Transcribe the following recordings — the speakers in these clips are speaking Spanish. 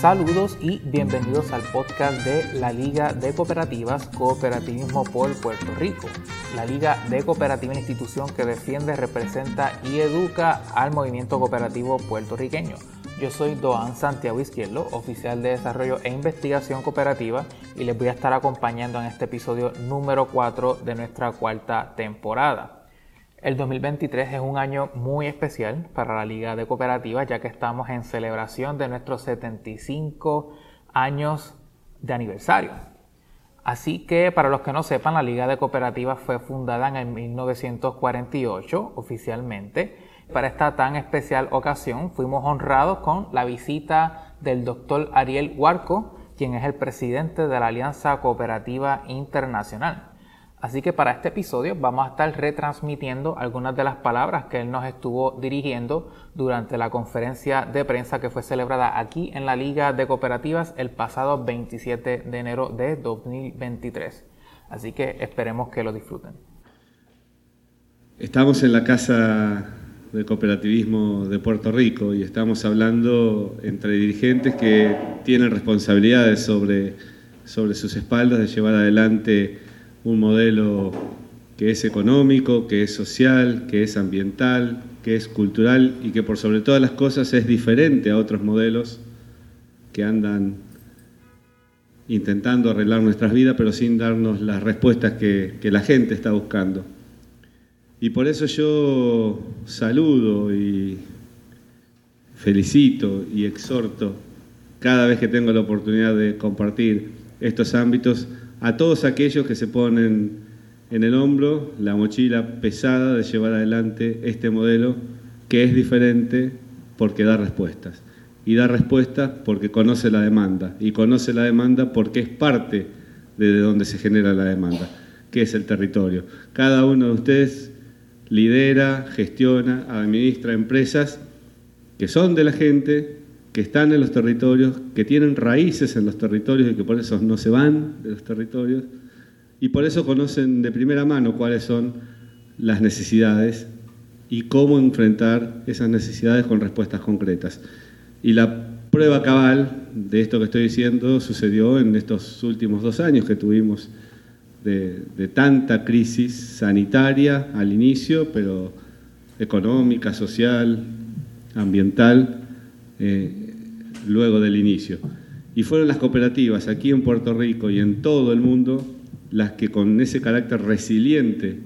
Saludos y bienvenidos al podcast de la Liga de Cooperativas Cooperativismo por Puerto Rico. La Liga de Cooperativa, institución que defiende, representa y educa al movimiento cooperativo puertorriqueño. Yo soy Doan Santiago Izquierdo, oficial de Desarrollo e Investigación Cooperativa, y les voy a estar acompañando en este episodio número 4 de nuestra cuarta temporada. El 2023 es un año muy especial para la Liga de Cooperativas ya que estamos en celebración de nuestros 75 años de aniversario. Así que para los que no sepan, la Liga de Cooperativas fue fundada en el 1948 oficialmente. Para esta tan especial ocasión fuimos honrados con la visita del doctor Ariel Huarco, quien es el presidente de la Alianza Cooperativa Internacional. Así que para este episodio vamos a estar retransmitiendo algunas de las palabras que él nos estuvo dirigiendo durante la conferencia de prensa que fue celebrada aquí en la Liga de Cooperativas el pasado 27 de enero de 2023. Así que esperemos que lo disfruten. Estamos en la Casa de Cooperativismo de Puerto Rico y estamos hablando entre dirigentes que tienen responsabilidades sobre, sobre sus espaldas de llevar adelante un modelo que es económico, que es social, que es ambiental, que es cultural y que por sobre todas las cosas es diferente a otros modelos que andan intentando arreglar nuestras vidas pero sin darnos las respuestas que, la gente está buscando. Y por eso yo saludo y felicito y exhorto cada vez que tengo la oportunidad de compartir estos ámbitos a todos aquellos que se ponen en el hombro la mochila pesada de llevar adelante este modelo que es diferente porque da respuestas. Y da respuestas porque conoce la demanda. Y conoce la demanda porque es parte de donde se genera la demanda, que es el territorio. Cada uno de ustedes lidera, gestiona, administra empresas que son de la gente, que están en los territorios, que tienen raíces en los territorios y que por eso no se van de los territorios, y por eso conocen de primera mano cuáles son las necesidades y cómo enfrentar esas necesidades con respuestas concretas. Y la prueba cabal de esto que estoy diciendo sucedió en estos últimos dos años que tuvimos de, tanta crisis sanitaria al inicio, pero económica, social, ambiental, eh, luego del inicio. Y fueron las cooperativas aquí en Puerto Rico y en todo el mundo las que con ese carácter resiliente,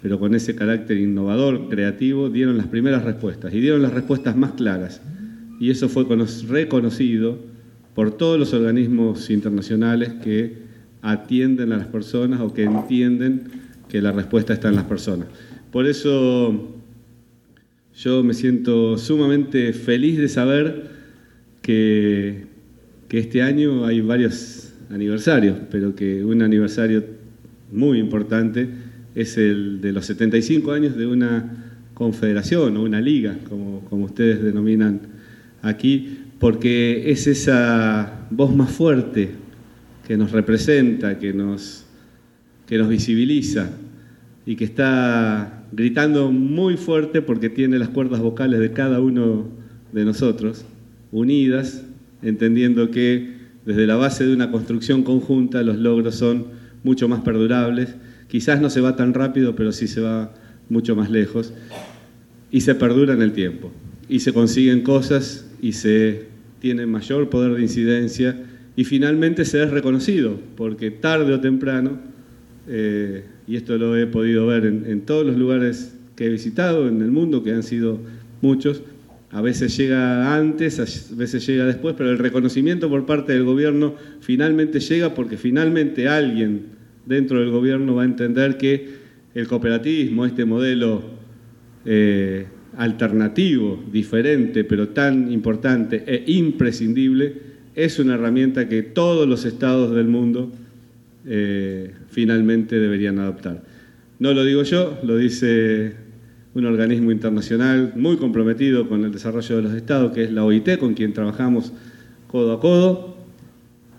pero con ese carácter innovador, creativo, dieron las primeras respuestas y dieron las respuestas más claras. Y eso fue reconocido por todos los organismos internacionales que atienden a las personas o que entienden que la respuesta está en las personas. Por eso yo me siento sumamente feliz de saber que, este año hay varios aniversarios, pero que un aniversario muy importante es el de los 75 años de una confederación o una liga, como, como ustedes denominan aquí, porque es esa voz más fuerte que nos representa, que nos, que nos visibiliza y que está gritando muy fuerte porque tiene las cuerdas vocales de cada uno de nosotros unidas, entendiendo que desde la base de una construcción conjunta los logros son mucho más perdurables. Quizás no se va tan rápido, pero sí se va mucho más lejos. Y se perdura en el tiempo. Y se consiguen cosas y se tiene mayor poder de incidencia y finalmente se es reconocido, porque tarde o temprano, eh, y esto lo he podido ver en todos los lugares que he visitado en el mundo, que han sido muchos, a veces llega antes, a veces llega después, pero el reconocimiento por parte del gobierno finalmente llega porque finalmente alguien dentro del gobierno va a entender que el cooperativismo, este modelo eh, alternativo, diferente, pero tan importante e imprescindible, es una herramienta que todos los estados del mundo eh, finalmente deberían adoptar. No lo digo yo, lo dice un organismo internacional muy comprometido con el desarrollo de los estados, que es la OIT, con quien trabajamos codo a codo.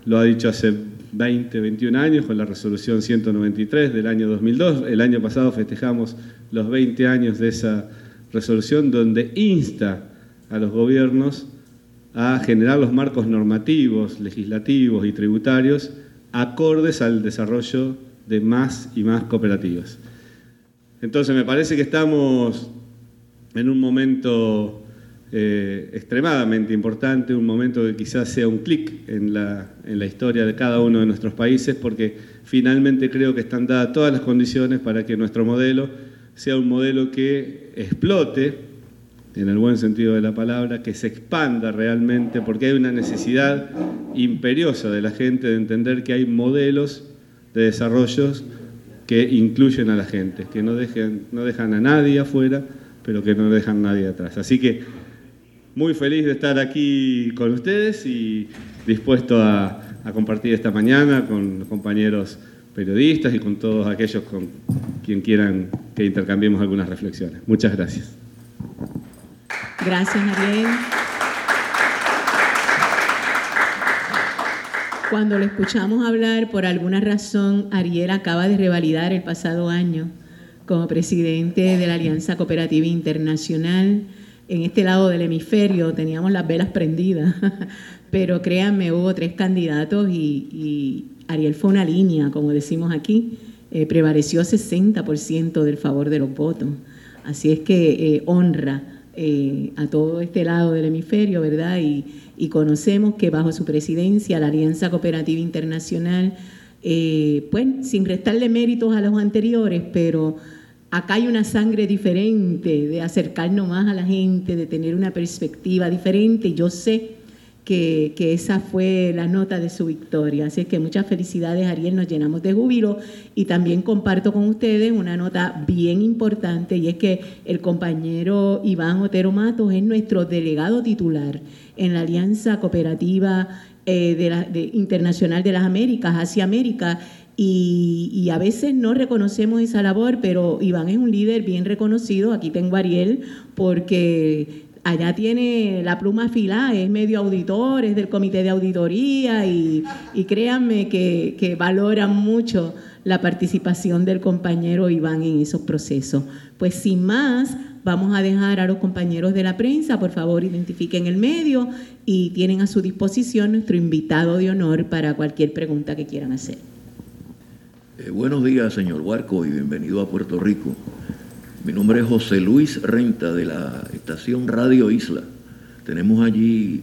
Lo ha dicho hace 20, 21 años con la resolución 193 del año 2002. El año pasado festejamos los 20 años de esa resolución donde insta a los gobiernos a generar los marcos normativos, legislativos y tributarios acordes al desarrollo de más y más cooperativas. Entonces me parece que estamos en un momento eh, extremadamente importante, un momento que quizás sea un clic en la, en la historia de cada uno de nuestros países, porque finalmente creo que están dadas todas las condiciones para que nuestro modelo sea un modelo que explote, en el buen sentido de la palabra, que se expanda realmente, porque hay una necesidad imperiosa de la gente de entender que hay modelos de desarrollos que incluyen a la gente, que no, dejen, no dejan a nadie afuera, pero que no dejan a nadie atrás. Así que muy feliz de estar aquí con ustedes y dispuesto a, a compartir esta mañana con los compañeros periodistas y con todos aquellos con quien quieran que intercambiemos algunas reflexiones. Muchas gracias. Gracias, Ariel. Cuando lo escuchamos hablar, por alguna razón, Ariel acaba de revalidar el pasado año como presidente de la Alianza Cooperativa Internacional. En este lado del hemisferio teníamos las velas prendidas, pero créanme, hubo tres candidatos y, Ariel fue una línea, como decimos aquí, eh, prevaleció 60% del favor de los votos. Así es que eh, honra eh, a todo este lado del hemisferio, ¿verdad? Y, y, conocemos que bajo su presidencia la Alianza Cooperativa Internacional, pues sin restarle méritos a los anteriores, pero acá hay una sangre diferente de acercarnos más a la gente, de tener una perspectiva diferente. Yo sé que, esa fue la nota de su victoria. Así es que muchas felicidades, Ariel, nos llenamos de júbilo y también comparto con ustedes una nota bien importante y es que el compañero Iván Otero Matos es nuestro delegado titular en la Alianza Cooperativa eh, Internacional de las Américas, Asia América, y, y, a veces no reconocemos esa labor, pero Iván es un líder bien reconocido. Aquí tengo a Ariel porque allá tiene la pluma afilada, es medio auditor, es del comité de auditoría y, créanme que, que valoran mucho la participación del compañero Iván en esos procesos. Pues sin más, vamos a dejar a los compañeros de la prensa, por favor identifiquen el medio y tienen a su disposición nuestro invitado de honor para cualquier pregunta que quieran hacer. Eh, buenos días, señor Huarco, y bienvenido a Puerto Rico. Mi nombre es José Luis Renta de la estación Radio Isla. Tenemos allí,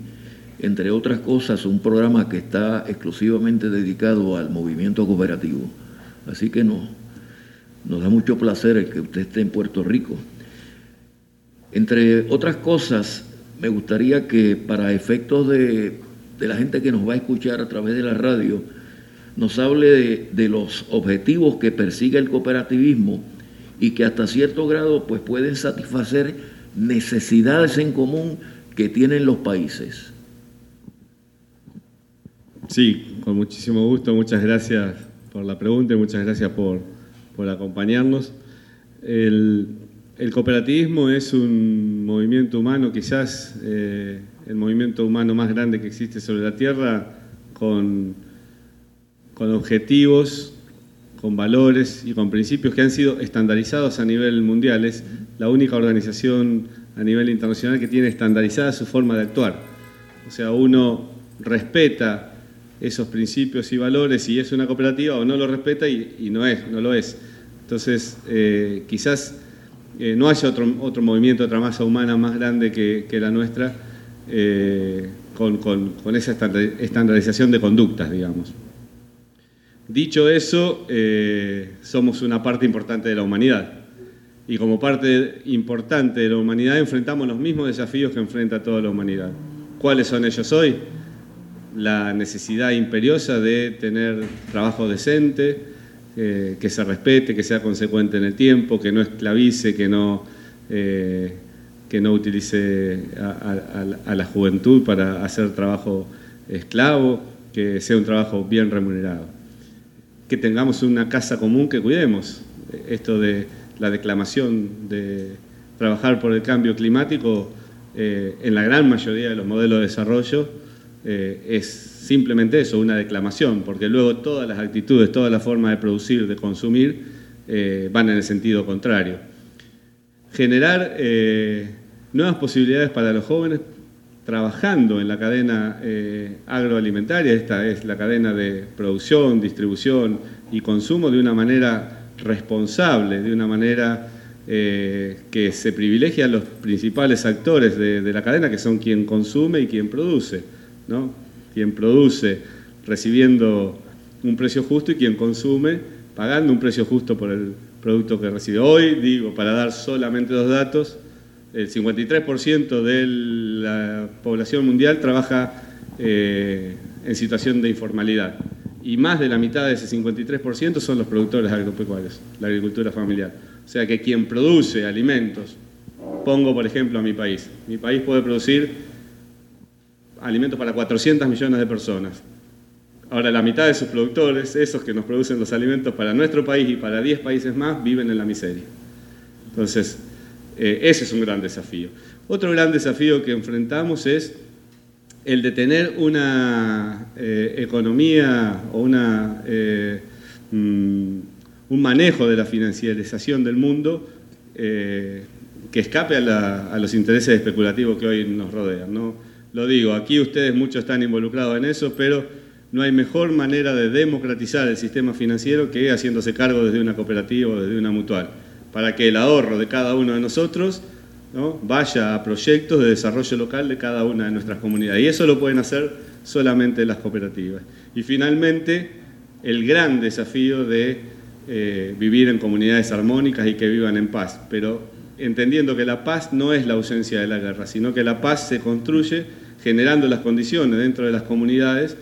entre otras cosas, un programa que está exclusivamente dedicado al movimiento cooperativo. Así que no, nos da mucho placer el que usted esté en Puerto Rico. Entre otras cosas, me gustaría que para efectos de, la gente que nos va a escuchar a través de la radio, nos hable de, de los objetivos que persigue el cooperativismo y que hasta cierto grado pues pueden satisfacer necesidades en común que tienen los países. Sí, con muchísimo gusto, muchas gracias por la pregunta y muchas gracias por, acompañarnos. El, cooperativismo es un movimiento humano, quizás eh, el movimiento humano más grande que existe sobre la Tierra, con, con objetivos con valores y con principios que han sido estandarizados a nivel mundial. Es la única organización a nivel internacional que tiene estandarizada su forma de actuar. O sea, uno respeta esos principios y valores y es una cooperativa o no lo respeta y, no es, no lo es. Entonces, eh, quizás eh, no haya otro, otro movimiento, otra masa humana más grande que, la nuestra eh, con, con esa estandarización de conductas, digamos. Dicho eso, eh, somos una parte importante de la humanidad. Y como parte importante de la humanidad enfrentamos los mismos desafíos que enfrenta toda la humanidad. ¿Cuáles son ellos hoy? La necesidad imperiosa de tener trabajo decente, eh, que se respete, que sea consecuente en el tiempo, que no esclavice, que no, eh, que no utilice a la juventud para hacer trabajo esclavo, que sea un trabajo bien remunerado que tengamos una casa común que cuidemos. Esto de la declamación de trabajar por el cambio climático eh, en la gran mayoría de los modelos de desarrollo eh, es simplemente eso, una declamación, porque luego todas las actitudes, todas las formas de producir, de consumir, eh, van en el sentido contrario. Generar nuevas posibilidades para los jóvenes, trabajando en la cadena eh, agroalimentaria, esta es la cadena de producción, distribución y consumo de una manera responsable, de una manera eh, que se privilegia a los principales actores de, la cadena, que son quien consume y quien produce, ¿no? Quien produce recibiendo un precio justo y quien consume pagando un precio justo por el producto que recibe. Hoy, digo, para dar solamente dos datos, el 53% de la población mundial trabaja eh, en situación de informalidad y más de la mitad de ese 53% son los productores agropecuarios, la agricultura familiar. O sea que quien produce alimentos, pongo por ejemplo a mi país, mi país puede producir alimentos para 400 millones de personas. Ahora la mitad de sus productores, esos que nos producen los alimentos para nuestro país y para 10 países más, viven en la miseria. Entonces, ese es un gran desafío. Otro gran desafío que enfrentamos es el de tener una eh, economía o una, eh, mm, un manejo de la financiarización del mundo que escape a, los intereses especulativos que hoy nos rodean. ¿no? Lo digo, aquí ustedes muchos están involucrados en eso, pero no hay mejor manera de democratizar el sistema financiero que haciéndose cargo desde una cooperativa o desde una mutual para que el ahorro de cada uno de nosotros vaya a proyectos de desarrollo local de cada una de nuestras comunidades. Y eso lo pueden hacer solamente las cooperativas. Y finalmente, el gran desafío de eh, vivir en comunidades armónicas y que vivan en paz, pero entendiendo que la paz no es la ausencia de la guerra, sino que la paz se construye generando las condiciones dentro de las comunidades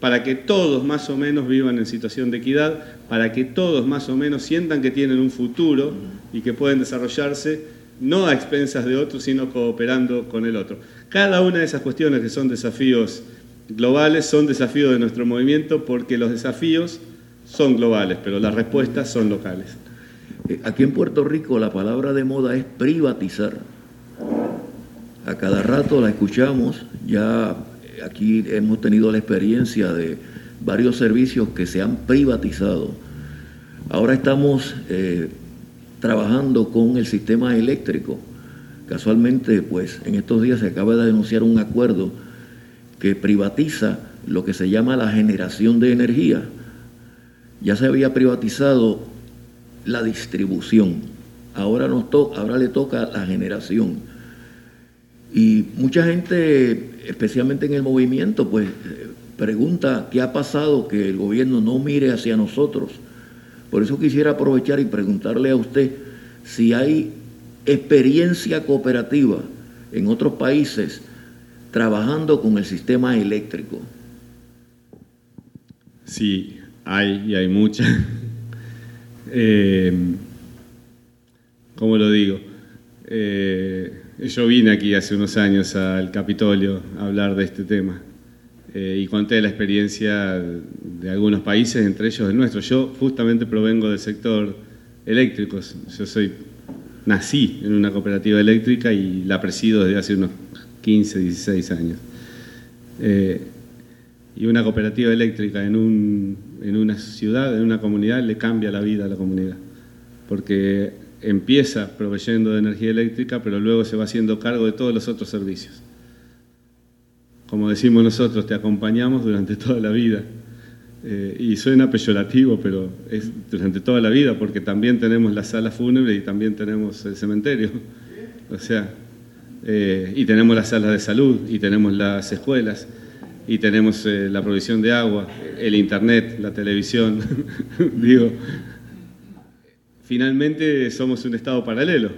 para que todos más o menos vivan en situación de equidad, para que todos más o menos sientan que tienen un futuro y que pueden desarrollarse no a expensas de otros, sino cooperando con el otro. Cada una de esas cuestiones que son desafíos globales son desafíos de nuestro movimiento porque los desafíos son globales, pero las respuestas son locales. Eh, aquí en Puerto Rico la palabra de moda es privatizar. A cada rato la escuchamos, ya aquí hemos tenido la experiencia de varios servicios que se han privatizado. Ahora estamos eh, trabajando con el sistema eléctrico. Casualmente, pues en estos días se acaba de denunciar un acuerdo que privatiza lo que se llama la generación de energía. Ya se había privatizado la distribución, ahora, nos ahora le toca la generación. Y mucha gente, especialmente en el movimiento, pues pregunta qué ha pasado que el gobierno no mire hacia nosotros. Por eso quisiera aprovechar y preguntarle a usted si hay experiencia cooperativa en otros países trabajando con el sistema eléctrico. Sí, hay y hay mucha. eh, ¿Cómo lo digo? Eh, yo vine aquí hace unos años al Capitolio a hablar de este tema eh, y conté la experiencia de algunos países, entre ellos el nuestro. Yo justamente provengo del sector eléctrico. Yo soy, nací en una cooperativa eléctrica y la presido desde hace unos 15, 16 años. Eh, y una cooperativa eléctrica en, un, en una ciudad, en una comunidad, le cambia la vida a la comunidad. Porque empieza proveyendo de energía eléctrica, pero luego se va haciendo cargo de todos los otros servicios. Como decimos nosotros, te acompañamos durante toda la vida. Eh, y suena peyorativo, pero es durante toda la vida, porque también tenemos la sala fúnebre y también tenemos el cementerio. O sea, eh, y tenemos las salas de salud, y tenemos las escuelas, y tenemos eh, la provisión de agua, el internet, la televisión. Digo, finalmente somos un Estado paralelo,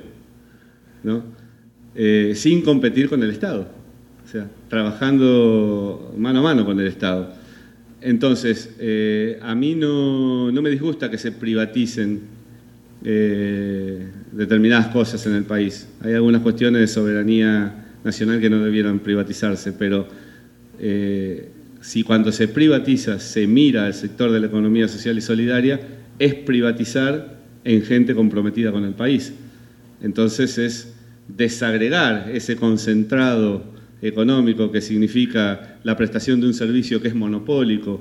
¿no? Eh, sin competir con el Estado, o sea, trabajando mano a mano con el Estado. Entonces, eh, a mí no, me disgusta que se privaticen eh, determinadas cosas en el país. Hay algunas cuestiones de soberanía nacional que no debieran privatizarse, pero si cuando se privatiza se mira al sector de la economía social y solidaria, es privatizar en gente comprometida con el país. Entonces es desagregar ese concentrado económico que significa la prestación de un servicio que es monopólico,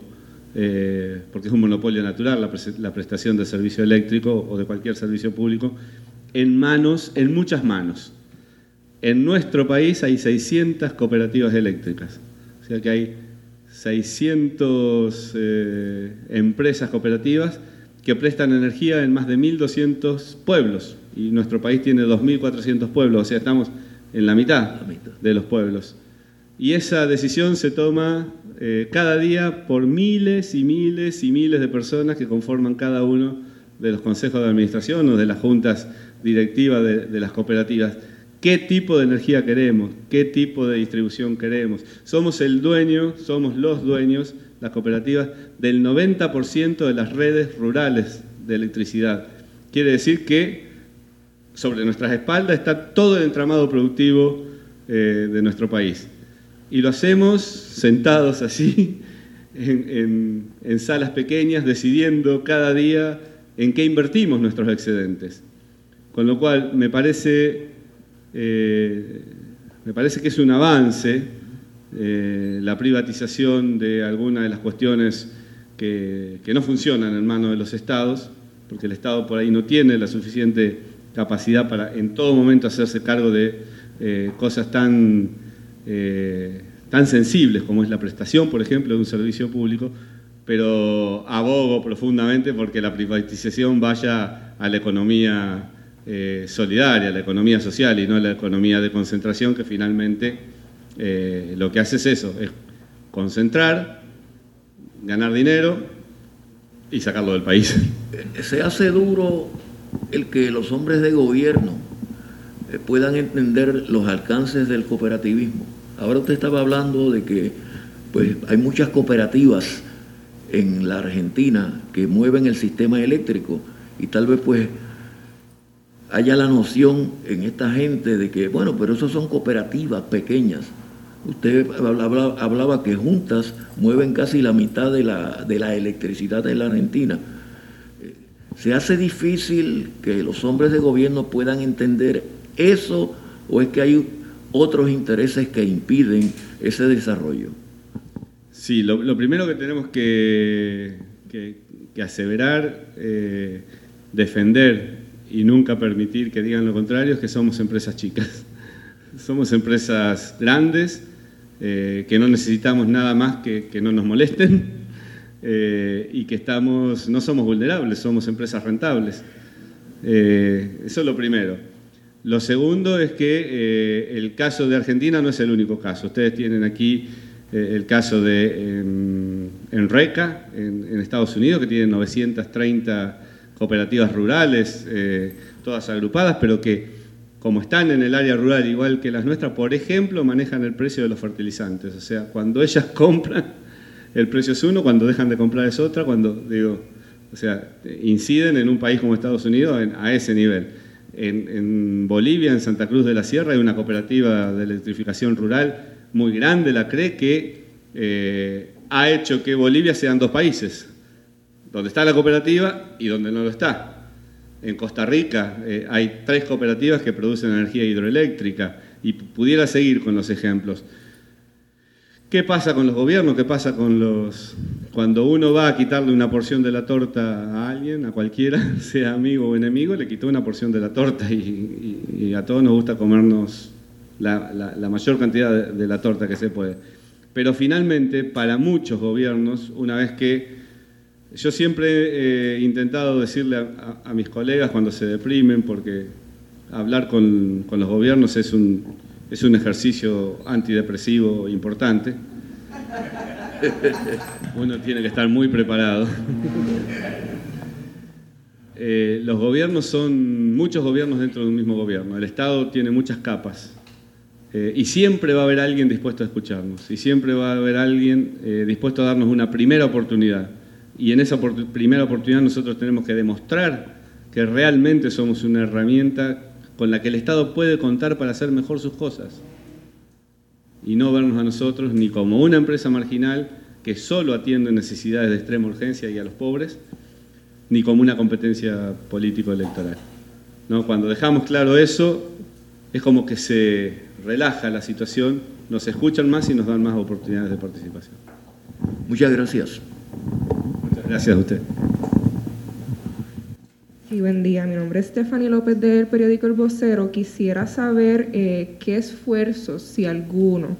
eh, porque es un monopolio natural la, prestación del servicio eléctrico o de cualquier servicio público, en manos, en muchas manos. En nuestro país hay 600 cooperativas eléctricas, o sea que hay 600 eh, empresas cooperativas que prestan energía en más de 1.200 pueblos y nuestro país tiene 2.400 pueblos, o sea, estamos en la mitad, de los pueblos. Y esa decisión se toma eh, cada día por miles y miles y miles de personas que conforman cada uno de los consejos de administración o de las juntas directivas de las cooperativas qué tipo de energía queremos, qué tipo de distribución queremos. Somos el dueño, somos los dueños, las cooperativas, del 90% de las redes rurales de electricidad. Quiere decir que sobre nuestras espaldas está todo el entramado productivo eh, de nuestro país. Y lo hacemos sentados así, en, en salas pequeñas, decidiendo cada día en qué invertimos nuestros excedentes. Con lo cual, me parece eh, me parece que es un avance eh, la privatización de algunas de las cuestiones que, no funcionan en manos de los estados, porque el Estado por ahí no tiene la suficiente capacidad para en todo momento hacerse cargo de eh, cosas tan, tan sensibles como es la prestación, por ejemplo, de un servicio público, pero abogo profundamente porque la privatización vaya a la economía eh, solidaria, la economía social y no la economía de concentración que finalmente eh, lo que hace es eso, es concentrar, ganar dinero y sacarlo del país. Se hace duro el que los hombres de gobierno eh, puedan entender los alcances del cooperativismo. Ahora usted estaba hablando de que pues, hay muchas cooperativas en la Argentina que mueven el sistema eléctrico y tal vez pues haya la noción en esta gente de que, bueno, pero eso son cooperativas pequeñas. Usted hablaba, que juntas mueven casi la mitad de la, de la electricidad de la Argentina. Eh, ¿Se hace difícil que los hombres de gobierno puedan entender eso o es que hay otros intereses que impiden ese desarrollo? Sí, lo, primero que tenemos que, que, aseverar, eh, defender y nunca permitir que digan lo contrario es que somos empresas chicas. somos empresas grandes, eh, que no necesitamos nada más que, que no nos molesten eh, y que estamos, no somos vulnerables, somos empresas rentables. Eh, eso es lo primero. Lo segundo es que el caso de Argentina no es el único caso. Ustedes tienen aquí el caso de Enreca, en, en Estados Unidos, que tiene 930 cooperativas rurales, todas agrupadas, pero que como están en el área rural igual que las nuestras, por ejemplo, manejan el precio de los fertilizantes. O sea, cuando ellas compran, el precio es uno, cuando dejan de comprar es otra, cuando, digo, o sea, inciden en un país como Estados Unidos a ese nivel. En, Bolivia, en Santa Cruz de la Sierra, hay una cooperativa de electrificación rural muy grande, la CRE, que eh, ha hecho que Bolivia sean dos países donde está la cooperativa y donde no lo está. En Costa Rica eh, hay tres cooperativas que producen energía hidroeléctrica y pudiera seguir con los ejemplos. ¿Qué pasa con los gobiernos? ¿Qué pasa con los... Cuando uno va a quitarle una porción de la torta a alguien, a cualquiera, sea amigo o enemigo, le quitó una porción de la torta y, a todos nos gusta comernos la, mayor cantidad de, de la torta que se puede. Pero finalmente, para muchos gobiernos, una vez que yo siempre he intentado decirle a, mis colegas cuando se deprimen, porque hablar con, los gobiernos es un, es un ejercicio antidepresivo importante. Uno tiene que estar muy preparado. Eh, los gobiernos son muchos gobiernos dentro de un mismo gobierno. El Estado tiene muchas capas. Eh, y siempre va a haber alguien dispuesto a escucharnos. Y siempre va a haber alguien eh, dispuesto a darnos una primera oportunidad y en esa primera oportunidad nosotros tenemos que demostrar que realmente somos una herramienta con la que el Estado puede contar para hacer mejor sus cosas. Y no vernos a nosotros ni como una empresa marginal que solo atiende necesidades de extrema urgencia y a los pobres, ni como una competencia político-electoral. ¿No? Cuando dejamos claro eso, es como que se relaja la situación, nos escuchan más y nos dan más oportunidades de participación. Muchas gracias. Gracias a usted. Sí, buen día. Mi nombre es Stephanie López del periódico El Vocero. Quisiera saber eh, qué esfuerzos, si alguno,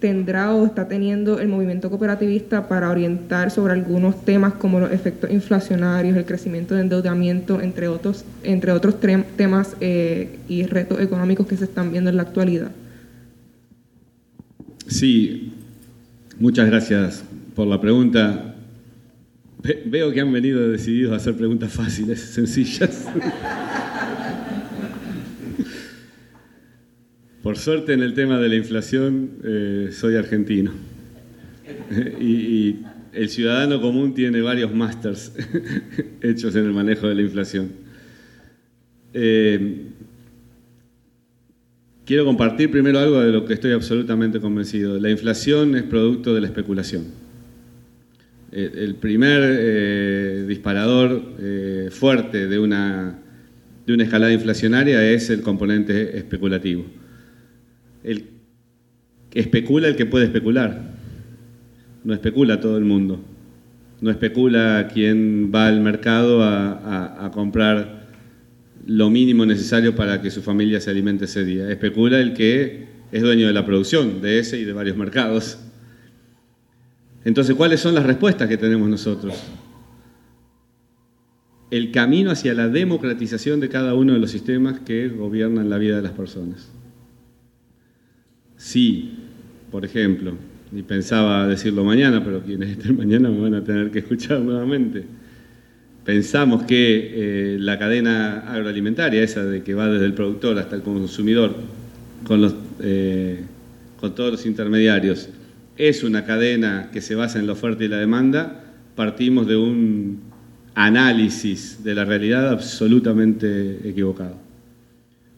tendrá o está teniendo el movimiento cooperativista para orientar sobre algunos temas como los efectos inflacionarios, el crecimiento de endeudamiento, entre otros, entre otros temas eh, y retos económicos que se están viendo en la actualidad. Sí, muchas gracias por la pregunta. Veo que han venido decididos a hacer preguntas fáciles, sencillas. Por suerte en el tema de la inflación eh, soy argentino. y, el ciudadano común tiene varios másters hechos en el manejo de la inflación. Eh, quiero compartir primero algo de lo que estoy absolutamente convencido. La inflación es producto de la especulación. El primer eh, disparador eh, fuerte de una, de una escalada inflacionaria es el componente especulativo. El, especula el que puede especular, no especula todo el mundo, no especula quien va al mercado a comprar lo mínimo necesario para que su familia se alimente ese día, especula el que es dueño de la producción, de ese y de varios mercados. Entonces, ¿cuáles son las respuestas que tenemos nosotros? El camino hacia la democratización de cada uno de los sistemas que gobiernan la vida de las personas. Si, por ejemplo, y pensaba decirlo mañana, pero quienes estén mañana me van a tener que escuchar nuevamente, pensamos que eh, la cadena agroalimentaria, esa de que va desde el productor hasta el consumidor, con, los, eh, con todos los intermediarios, es una cadena que se basa en la oferta y la demanda, partimos de un análisis de la realidad absolutamente equivocado.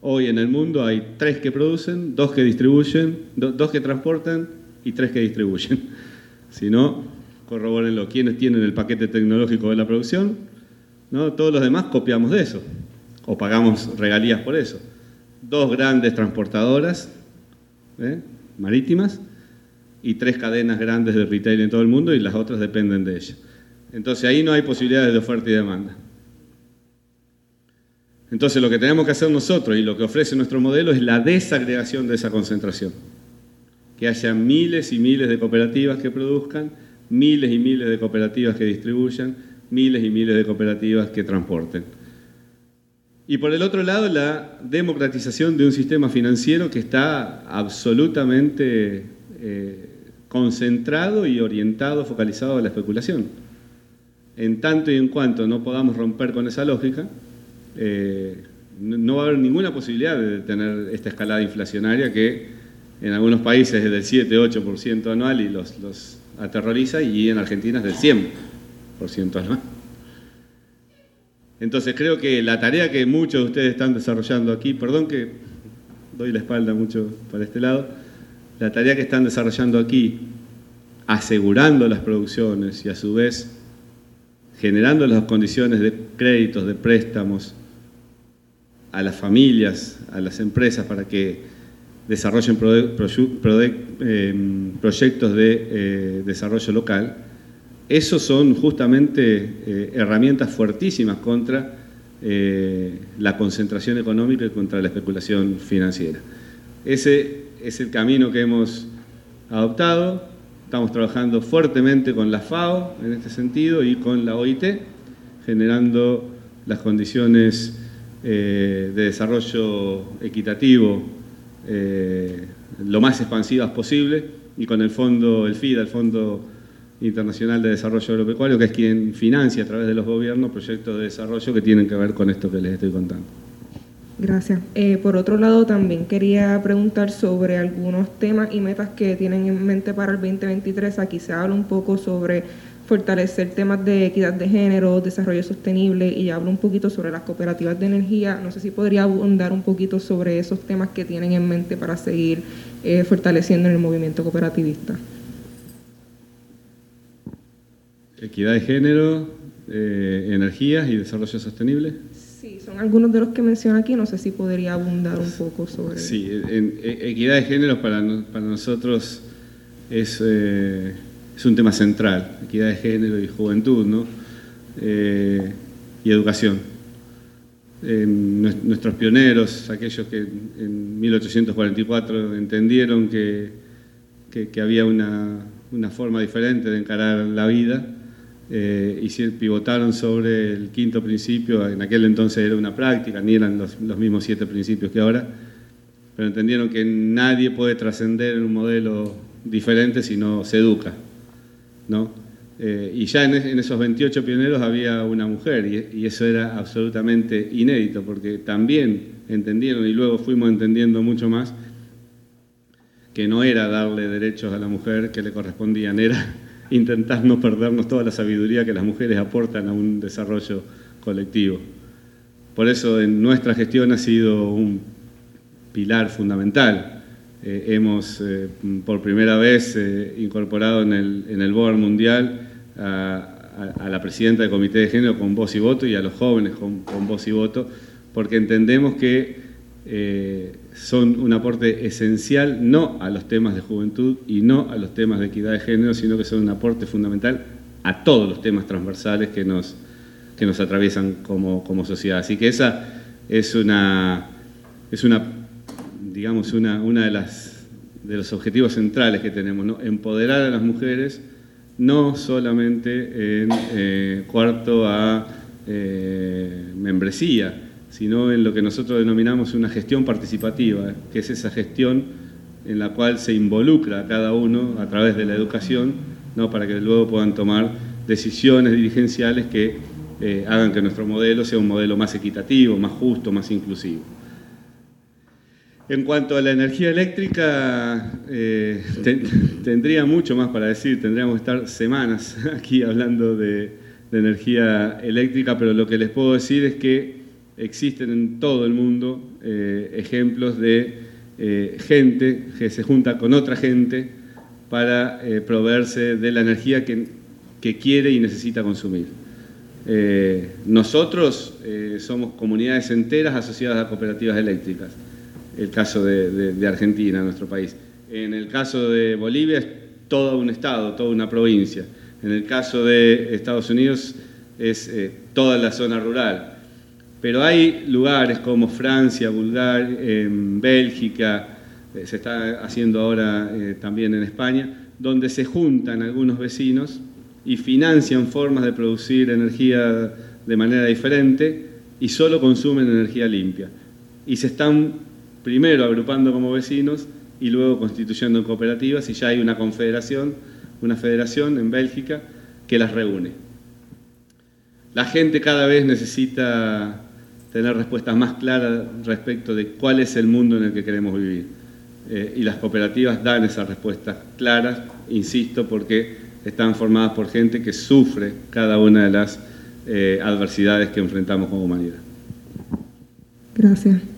Hoy en el mundo hay tres que producen, dos que distribuyen, dos que transportan y tres que distribuyen. Si no, corrobórenlo. ¿Quiénes tienen el paquete tecnológico de la producción? ¿No? Todos los demás copiamos de eso o pagamos regalías por eso. Dos grandes transportadoras ¿eh? marítimas y tres cadenas grandes de retail en todo el mundo y las otras dependen de ella. Entonces ahí no hay posibilidades de oferta y demanda. Entonces lo que tenemos que hacer nosotros y lo que ofrece nuestro modelo es la desagregación de esa concentración. Que haya miles y miles de cooperativas que produzcan, miles y miles de cooperativas que distribuyan, miles y miles de cooperativas que transporten. Y por el otro lado, la democratización de un sistema financiero que está absolutamente eh, concentrado y orientado, focalizado a la especulación. En tanto y en cuanto no podamos romper con esa lógica, eh, no va a haber ninguna posibilidad de tener esta escalada inflacionaria que en algunos países es del 7-8% anual y los, los aterroriza y en Argentina es del 100% anual. Entonces creo que la tarea que muchos de ustedes están desarrollando aquí, perdón que doy la espalda mucho para este lado, la tarea que están desarrollando aquí, asegurando las producciones y a su vez generando las condiciones de créditos, de préstamos a las familias, a las empresas para que desarrollen em, proyectos de eh, desarrollo local, esos son justamente eh, herramientas fuertísimas contra eh, la concentración económica y contra la especulación financiera. Ese es el camino que hemos adoptado. Estamos trabajando fuertemente con la FAO en este sentido y con la OIT, generando las condiciones eh, de desarrollo equitativo eh, lo más expansivas posible y con el fondo, el FIDA, el Fondo Internacional de Desarrollo Agropecuario, que es quien financia a través de los gobiernos proyectos de desarrollo que tienen que ver con esto que les estoy contando. Gracias. Eh, por otro lado, también quería preguntar sobre algunos temas y metas que tienen en mente para el 2023. Aquí se habla un poco sobre fortalecer temas de equidad de género, desarrollo sostenible y hablo un poquito sobre las cooperativas de energía. No sé si podría abundar un poquito sobre esos temas que tienen en mente para seguir eh, fortaleciendo en el movimiento cooperativista. Equidad de género, eh, energías y desarrollo sostenible. Sí, son algunos de los que menciona aquí, no sé si podría abundar un poco sobre Sí, en, equidad de género para, nosotros es, eh, es, un tema central, equidad de género y juventud, ¿no? Eh, y educación. nuestros pioneros, aquellos que en 1844 entendieron que, que, había una, una, forma diferente de encarar la vida eh, y pivotaron sobre el quinto principio, en aquel entonces era una práctica, ni eran los, los mismos siete principios que ahora, pero entendieron que nadie puede trascender en un modelo diferente si no se educa. ¿no? Eh, y ya en, esos 28 pioneros había una mujer y, eso era absolutamente inédito porque también entendieron y luego fuimos entendiendo mucho más que no era darle derechos a la mujer que le correspondían, era intentar no perdernos toda la sabiduría que las mujeres aportan a un desarrollo colectivo. Por eso en nuestra gestión ha sido un pilar fundamental. Eh, hemos eh, por primera vez incorporado en el, en el Board Mundial a, la presidenta del Comité de Género con voz y voto y a los jóvenes con, voz y voto, porque entendemos que eh, son un aporte esencial no a los temas de juventud y no a los temas de equidad de género, sino que son un aporte fundamental a todos los temas transversales que nos, que nos atraviesan como, como sociedad. Así que esa es una, es una digamos, una, una de, las, de los objetivos centrales que tenemos, empoderar a las mujeres no solamente en eh, cuarto a eh, membresía, sino en lo que nosotros denominamos una gestión participativa, que es esa gestión en la cual se involucra a cada uno a través de la educación, ¿no? para que luego puedan tomar decisiones dirigenciales que eh, hagan que nuestro modelo sea un modelo más equitativo, más justo, más inclusivo. En cuanto a la energía eléctrica, eh, tendría mucho más para decir, tendríamos que estar semanas aquí hablando de, energía eléctrica, pero lo que les puedo decir es que existen en todo el mundo eh, ejemplos de eh, gente que se junta con otra gente para proveerse de la energía que, que, quiere y necesita consumir. nosotros somos comunidades enteras asociadas a cooperativas eléctricas el caso de, Argentina, nuestro país. En el caso de Bolivia es todo un estado, toda una provincia. En el caso de Estados Unidos es eh, toda la zona rural. Pero hay lugares como Francia, Bulgaria, Bélgica, eh, se está haciendo ahora eh, también en España, donde se juntan algunos vecinos y financian formas de producir energía de manera diferente y solo consumen energía limpia. Y se están primero agrupando como vecinos y luego constituyendo en cooperativas y ya hay una confederación, una federación en Bélgica que las reúne. La gente cada vez necesita tener respuestas más claras respecto de cuál es el mundo en el que queremos vivir. Eh, y las cooperativas dan esas respuestas claras, insisto, porque están formadas por gente que sufre cada una de las eh, adversidades que enfrentamos como humanidad. Gracias.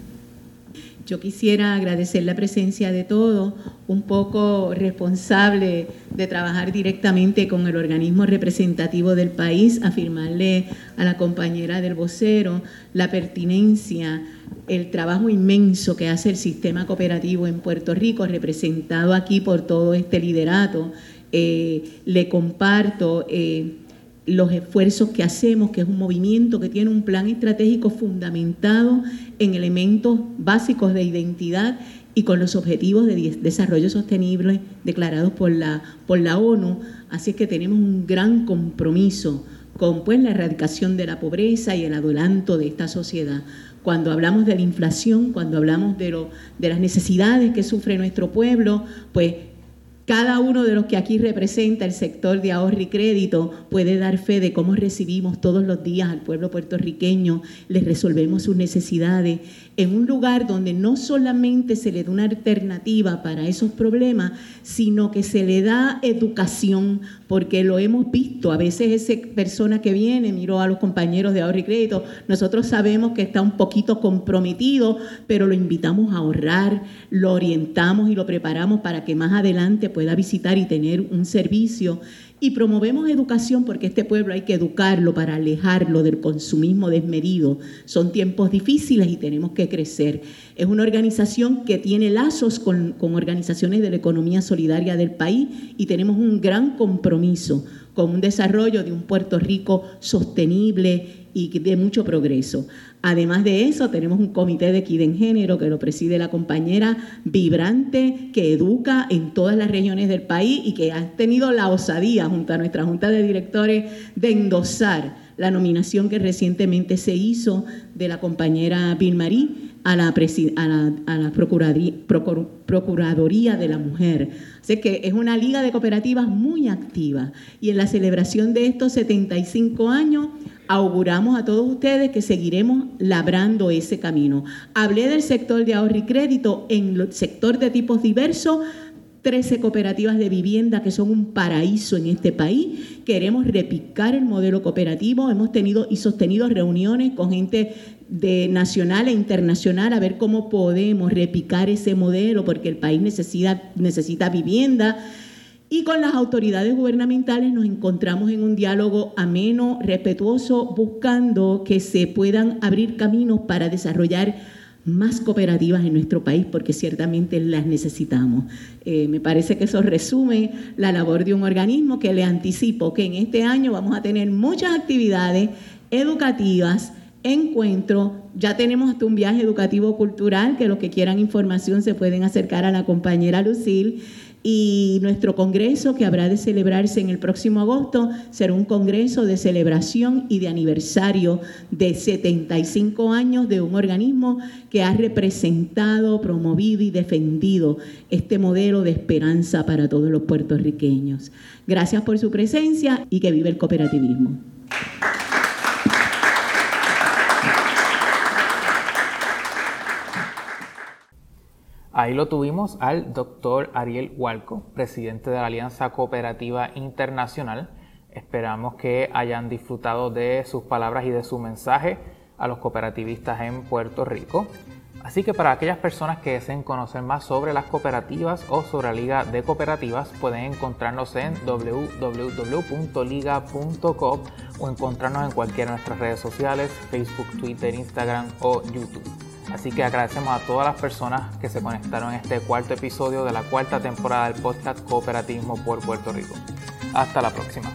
Yo quisiera agradecer la presencia de todos, un poco responsable de trabajar directamente con el organismo representativo del país, afirmarle a la compañera del vocero la pertinencia, el trabajo inmenso que hace el sistema cooperativo en Puerto Rico, representado aquí por todo este liderato. Eh, le comparto. Eh, los esfuerzos que hacemos, que es un movimiento que tiene un plan estratégico fundamentado en elementos básicos de identidad y con los objetivos de desarrollo sostenible declarados por la, por la ONU. Así es que tenemos un gran compromiso con pues, la erradicación de la pobreza y el adelanto de esta sociedad. Cuando hablamos de la inflación, cuando hablamos de, lo, de las necesidades que sufre nuestro pueblo, pues cada uno de los que aquí representa el sector de ahorro y crédito puede dar fe de cómo recibimos todos los días al pueblo puertorriqueño, les resolvemos sus necesidades en un lugar donde no solamente se le da una alternativa para esos problemas, sino que se le da educación, porque lo hemos visto. A veces esa persona que viene, miró a los compañeros de ahorro y crédito, nosotros sabemos que está un poquito comprometido, pero lo invitamos a ahorrar, lo orientamos y lo preparamos para que más adelante pueda visitar y tener un servicio y promovemos educación porque este pueblo hay que educarlo para alejarlo del consumismo desmedido. Son tiempos difíciles y tenemos que crecer. Es una organización que tiene lazos con, organizaciones de la economía solidaria del país y tenemos un gran compromiso con un desarrollo de un Puerto Rico sostenible y de mucho progreso. Además de eso, tenemos un comité de equidad en género que lo preside la compañera Vibrante, que educa en todas las regiones del país y que ha tenido la osadía junto a nuestra junta de directores de endosar la nominación que recientemente se hizo de la compañera Bill Marie a la, a la, Procuraduría de la Mujer. Así que es una liga de cooperativas muy activa y en la celebración de estos 75 años auguramos a todos ustedes que seguiremos labrando ese camino. Hablé del sector de ahorro y crédito en el sector de tipos diversos. 13 cooperativas de vivienda que son un paraíso en este país. Queremos repicar el modelo cooperativo. Hemos tenido y sostenido reuniones con gente de nacional e internacional a ver cómo podemos repicar ese modelo porque el país necesita, necesita vivienda y con las autoridades gubernamentales nos encontramos en un diálogo ameno, respetuoso, buscando que se puedan abrir caminos para desarrollar más cooperativas en nuestro país, porque ciertamente las necesitamos. Eh, me parece que eso resume la labor de un organismo que le anticipo que en este año vamos a tener muchas actividades educativas, encuentros, ya tenemos hasta un viaje educativo cultural, que los que quieran información se pueden acercar a la compañera Lucil y nuestro congreso que habrá de celebrarse en el próximo agosto será un congreso de celebración y de aniversario de 75 años de un organismo que ha representado, promovido y defendido este modelo de esperanza para todos los puertorriqueños. Gracias por su presencia y que vive el cooperativismo. Ahí lo tuvimos al doctor Ariel Hualco, presidente de la Alianza Cooperativa Internacional. Esperamos que hayan disfrutado de sus palabras y de su mensaje a los cooperativistas en Puerto Rico. Así que para aquellas personas que deseen conocer más sobre las cooperativas o sobre la Liga de Cooperativas, pueden encontrarnos en www.liga.com o encontrarnos en cualquiera de nuestras redes sociales, Facebook, Twitter, Instagram o YouTube. Así que agradecemos a todas las personas que se conectaron en este cuarto episodio de la cuarta temporada del podcast Cooperativismo por Puerto Rico. Hasta la próxima.